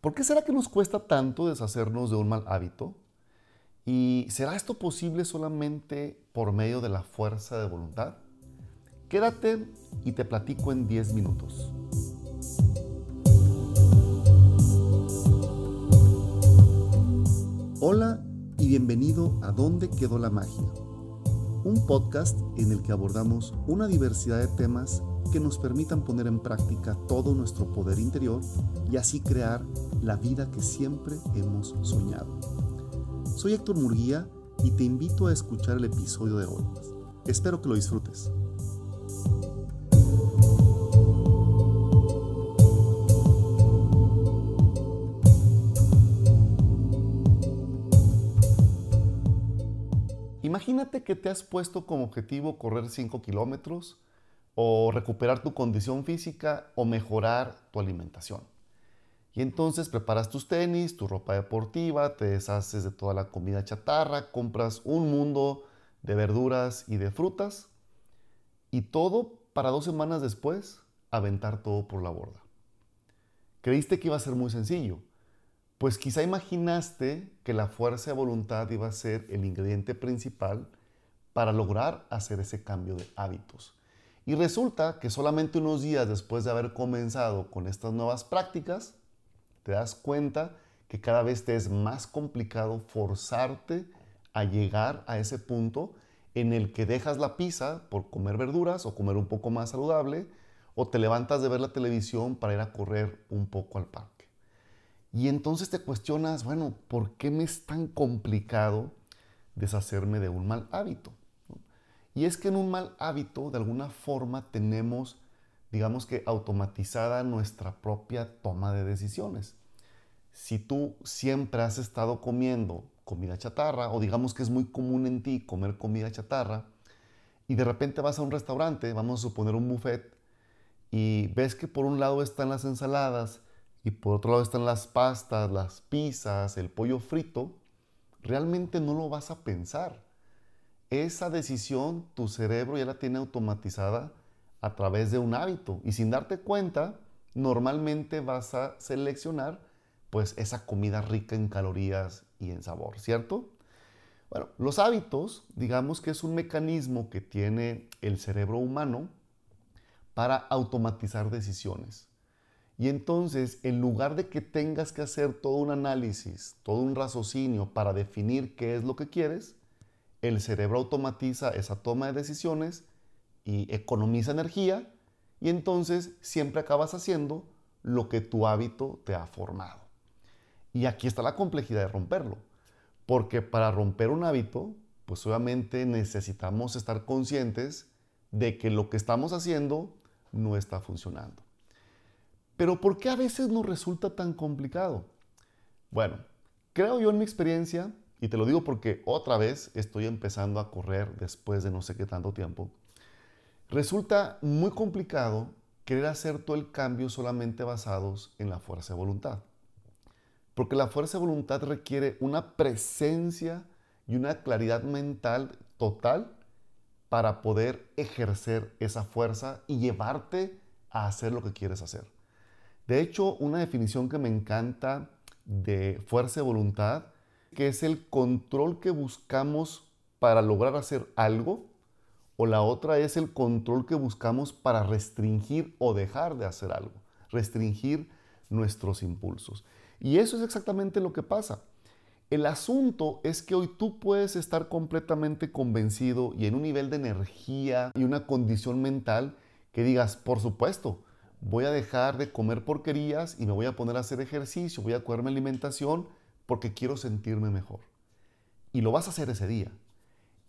¿Por qué será que nos cuesta tanto deshacernos de un mal hábito? ¿Y será esto posible solamente por medio de la fuerza de voluntad? Quédate y te platico en 10 minutos. Hola y bienvenido a ¿Dónde quedó la magia? Un podcast en el que abordamos una diversidad de temas que nos permitan poner en práctica todo nuestro poder interior y así crear la vida que siempre hemos soñado. Soy Héctor Murguía y te invito a escuchar el episodio de hoy. Espero que lo disfrutes. Imagínate que te has puesto como objetivo correr 5 kilómetros o recuperar tu condición física o mejorar tu alimentación. Y entonces preparas tus tenis, tu ropa deportiva, te deshaces de toda la comida chatarra, compras un mundo de verduras y de frutas y todo para dos semanas después aventar todo por la borda. Creíste que iba a ser muy sencillo, pues quizá imaginaste que la fuerza de voluntad iba a ser el ingrediente principal para lograr hacer ese cambio de hábitos. Y resulta que solamente unos días después de haber comenzado con estas nuevas prácticas, te das cuenta que cada vez te es más complicado forzarte a llegar a ese punto en el que dejas la pizza por comer verduras o comer un poco más saludable o te levantas de ver la televisión para ir a correr un poco al parque. Y entonces te cuestionas, bueno, ¿por qué me es tan complicado deshacerme de un mal hábito? Y es que en un mal hábito, de alguna forma, tenemos, digamos que, automatizada nuestra propia toma de decisiones. Si tú siempre has estado comiendo comida chatarra, o digamos que es muy común en ti comer comida chatarra, y de repente vas a un restaurante, vamos a suponer un buffet, y ves que por un lado están las ensaladas y por otro lado están las pastas, las pizzas, el pollo frito, realmente no lo vas a pensar esa decisión tu cerebro ya la tiene automatizada a través de un hábito y sin darte cuenta, normalmente vas a seleccionar pues esa comida rica en calorías y en sabor, ¿cierto? Bueno, los hábitos, digamos que es un mecanismo que tiene el cerebro humano para automatizar decisiones. Y entonces, en lugar de que tengas que hacer todo un análisis, todo un raciocinio para definir qué es lo que quieres, el cerebro automatiza esa toma de decisiones y economiza energía y entonces siempre acabas haciendo lo que tu hábito te ha formado. Y aquí está la complejidad de romperlo, porque para romper un hábito, pues obviamente necesitamos estar conscientes de que lo que estamos haciendo no está funcionando. Pero ¿por qué a veces nos resulta tan complicado? Bueno, creo yo en mi experiencia y te lo digo porque otra vez estoy empezando a correr después de no sé qué tanto tiempo. Resulta muy complicado querer hacer todo el cambio solamente basados en la fuerza de voluntad. Porque la fuerza de voluntad requiere una presencia y una claridad mental total para poder ejercer esa fuerza y llevarte a hacer lo que quieres hacer. De hecho, una definición que me encanta de fuerza de voluntad que es el control que buscamos para lograr hacer algo, o la otra es el control que buscamos para restringir o dejar de hacer algo, restringir nuestros impulsos. Y eso es exactamente lo que pasa. El asunto es que hoy tú puedes estar completamente convencido y en un nivel de energía y una condición mental que digas, por supuesto, voy a dejar de comer porquerías y me voy a poner a hacer ejercicio, voy a cuidar mi alimentación porque quiero sentirme mejor. Y lo vas a hacer ese día.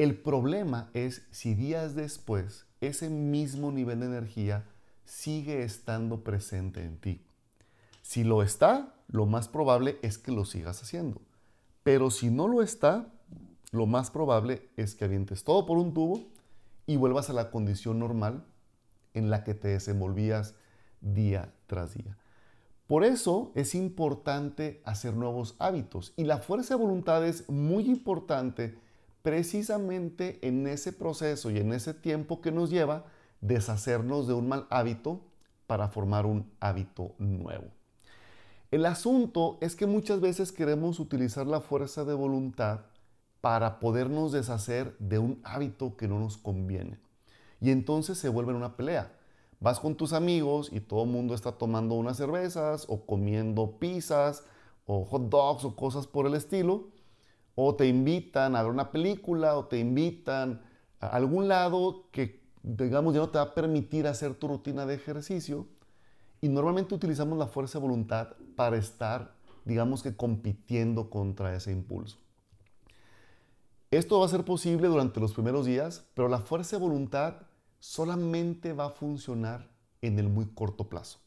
El problema es si días después ese mismo nivel de energía sigue estando presente en ti. Si lo está, lo más probable es que lo sigas haciendo. Pero si no lo está, lo más probable es que avientes todo por un tubo y vuelvas a la condición normal en la que te desenvolvías día tras día. Por eso es importante hacer nuevos hábitos y la fuerza de voluntad es muy importante precisamente en ese proceso y en ese tiempo que nos lleva deshacernos de un mal hábito para formar un hábito nuevo. El asunto es que muchas veces queremos utilizar la fuerza de voluntad para podernos deshacer de un hábito que no nos conviene. Y entonces se vuelve una pelea. Vas con tus amigos y todo el mundo está tomando unas cervezas o comiendo pizzas o hot dogs o cosas por el estilo. O te invitan a ver una película o te invitan a algún lado que, digamos, ya no te va a permitir hacer tu rutina de ejercicio. Y normalmente utilizamos la fuerza de voluntad para estar, digamos que, compitiendo contra ese impulso. Esto va a ser posible durante los primeros días, pero la fuerza de voluntad solamente va a funcionar en el muy corto plazo.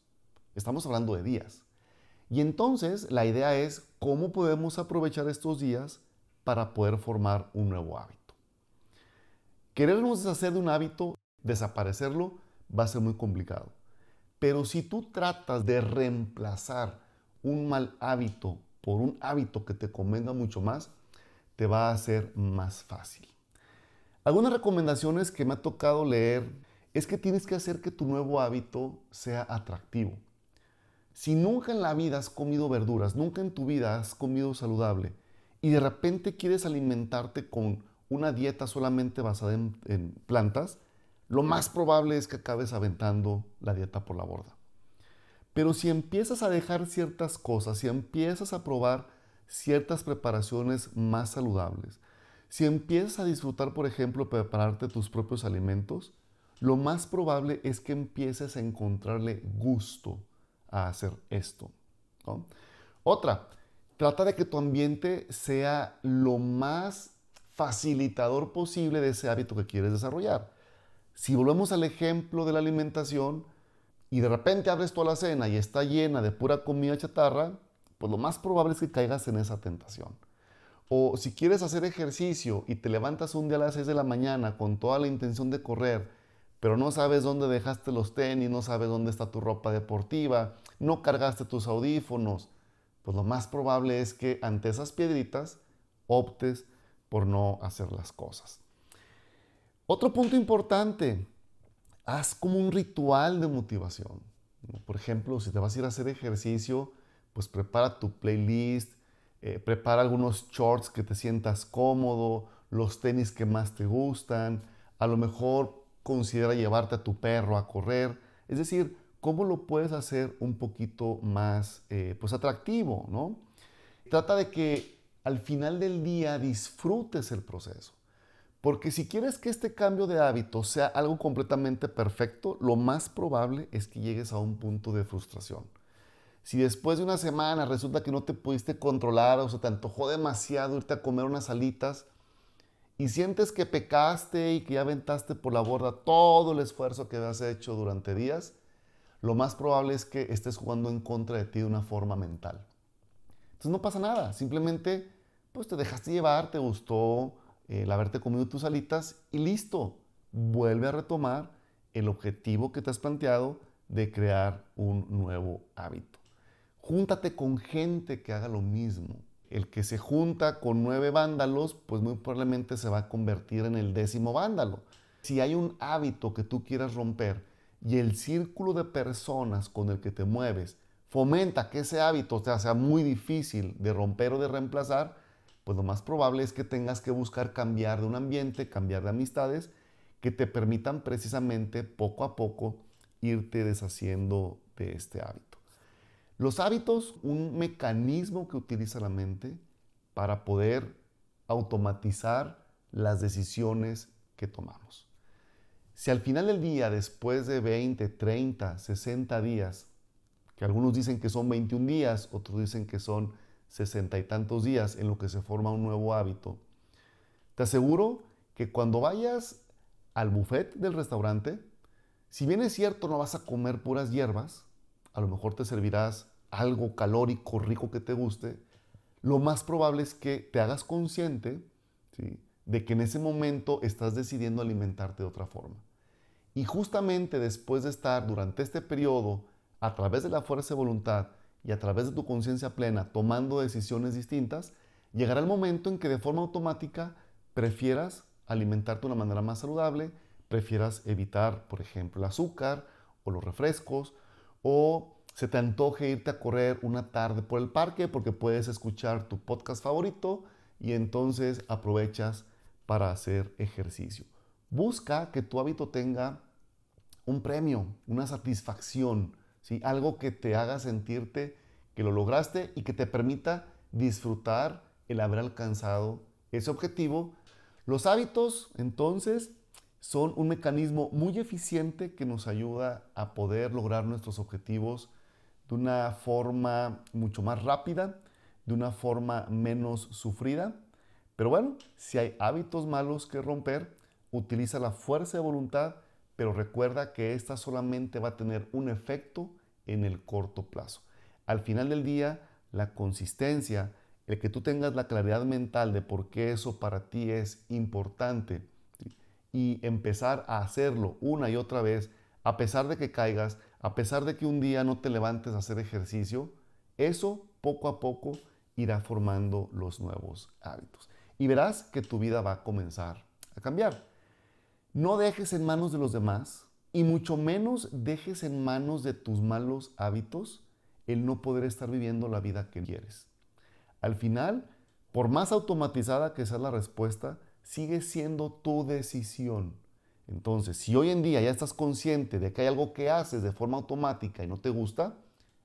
Estamos hablando de días. Y entonces la idea es cómo podemos aprovechar estos días para poder formar un nuevo hábito. Querernos deshacer de un hábito, desaparecerlo, va a ser muy complicado. Pero si tú tratas de reemplazar un mal hábito por un hábito que te convenga mucho más, te va a ser más fácil. Algunas recomendaciones que me ha tocado leer es que tienes que hacer que tu nuevo hábito sea atractivo. Si nunca en la vida has comido verduras, nunca en tu vida has comido saludable y de repente quieres alimentarte con una dieta solamente basada en, plantas, lo más probable es que acabes aventando la dieta por la borda. Pero si empiezas a dejar ciertas cosas, si empiezas a probar ciertas preparaciones más saludables, si empiezas a disfrutar, por ejemplo, prepararte tus propios alimentos, lo más probable es que empieces a encontrarle gusto a hacer esto. Otra, trata de que tu ambiente sea lo más facilitador posible de ese hábito que quieres desarrollar. Si volvemos al ejemplo de la alimentación y de repente abres toda la cena y está llena de pura comida chatarra, pues lo más probable es que caigas en esa tentación. O si quieres hacer ejercicio y te levantas un día a las 6 de la mañana con toda la intención de correr, pero no sabes dónde dejaste los tenis, no sabes dónde está tu ropa deportiva, no cargaste tus audífonos, pues lo más probable es que ante esas piedritas optes por no hacer las cosas. Otro punto importante, haz como un ritual de motivación. Por ejemplo, si te vas a ir a hacer ejercicio, pues prepara tu playlist, eh, prepara algunos shorts que te sientas cómodo, los tenis que más te gustan, a lo mejor considera llevarte a tu perro a correr, es decir, cómo lo puedes hacer un poquito más eh, pues atractivo, ¿no? Trata de que al final del día disfrutes el proceso. Porque si quieres que este cambio de hábito sea algo completamente perfecto, lo más probable es que llegues a un punto de frustración. Si después de una semana resulta que no te pudiste controlar o se te antojó demasiado irte a comer unas alitas y sientes que pecaste y que ya aventaste por la borda todo el esfuerzo que has hecho durante días, lo más probable es que estés jugando en contra de ti de una forma mental. Entonces no pasa nada, simplemente pues te dejaste llevar, te gustó el haberte comido tus alitas y listo, vuelve a retomar el objetivo que te has planteado de crear un nuevo hábito. Júntate con gente que haga lo mismo. El que se junta con nueve vándalos, pues muy probablemente se va a convertir en el décimo vándalo. Si hay un hábito que tú quieras romper y el círculo de personas con el que te mueves fomenta que ese hábito sea muy difícil de romper o de reemplazar, pues lo más probable es que tengas que buscar cambiar de un ambiente, cambiar de amistades que te permitan precisamente poco a poco irte deshaciendo de este hábito. Los hábitos, un mecanismo que utiliza la mente para poder automatizar las decisiones que tomamos. Si al final del día, después de 20, 30, 60 días, que algunos dicen que son 21 días, otros dicen que son 60 y tantos días en lo que se forma un nuevo hábito, te aseguro que cuando vayas al buffet del restaurante, si bien es cierto no vas a comer puras hierbas, a lo mejor te servirás algo calórico, rico que te guste, lo más probable es que te hagas consciente de que en ese momento estás decidiendo alimentarte de otra forma. Y justamente después de estar durante este periodo, a través de la fuerza de voluntad y a través de tu conciencia plena, tomando decisiones distintas, llegará el momento en que de forma automática prefieras alimentarte de una manera más saludable, prefieras evitar, por ejemplo, el azúcar o los refrescos, o se te antoje irte a correr una tarde por el parque porque puedes escuchar tu podcast favorito y entonces aprovechas para hacer ejercicio. Busca que tu hábito tenga un premio, una satisfacción, ¿sí? algo que te haga sentirte que lo lograste y que te permita disfrutar el haber alcanzado ese objetivo. Los hábitos, entonces, son un mecanismo muy eficiente que nos ayuda a poder lograr nuestros objetivos de una forma mucho más rápida, de una forma menos sufrida. Pero bueno, si hay hábitos malos que romper, utiliza la fuerza de voluntad, pero recuerda que esta solamente va a tener un efecto en el corto plazo. Al final del día, la consistencia, el que tú tengas la claridad mental de por qué eso para ti es importante y empezar a hacerlo una y otra vez, a pesar de que caigas, a pesar de que un día no te levantes a hacer ejercicio, eso poco a poco irá formando los nuevos hábitos. Y verás que tu vida va a comenzar a cambiar. No dejes en manos de los demás y mucho menos dejes en manos de tus malos hábitos el no poder estar viviendo la vida que quieres. Al final, por más automatizada que sea la respuesta, sigue siendo tu decisión. Entonces, si hoy en día ya estás consciente de que hay algo que haces de forma automática y no te gusta,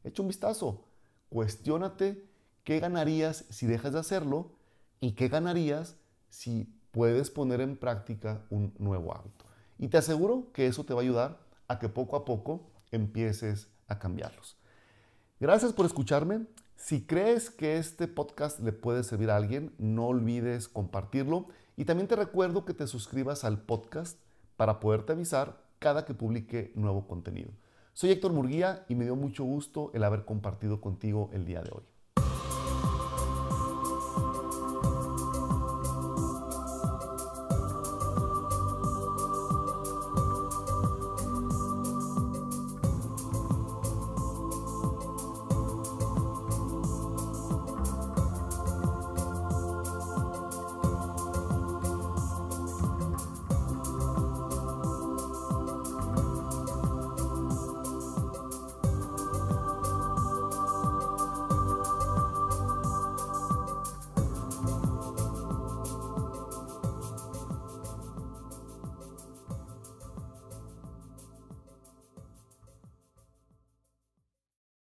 echa un vistazo. Cuestiónate qué ganarías si dejas de hacerlo y qué ganarías si puedes poner en práctica un nuevo hábito. Y te aseguro que eso te va a ayudar a que poco a poco empieces a cambiarlos. Gracias por escucharme. Si crees que este podcast le puede servir a alguien, no olvides compartirlo. Y también te recuerdo que te suscribas al podcast para poderte avisar cada que publique nuevo contenido. Soy Héctor Murguía y me dio mucho gusto el haber compartido contigo el día de hoy.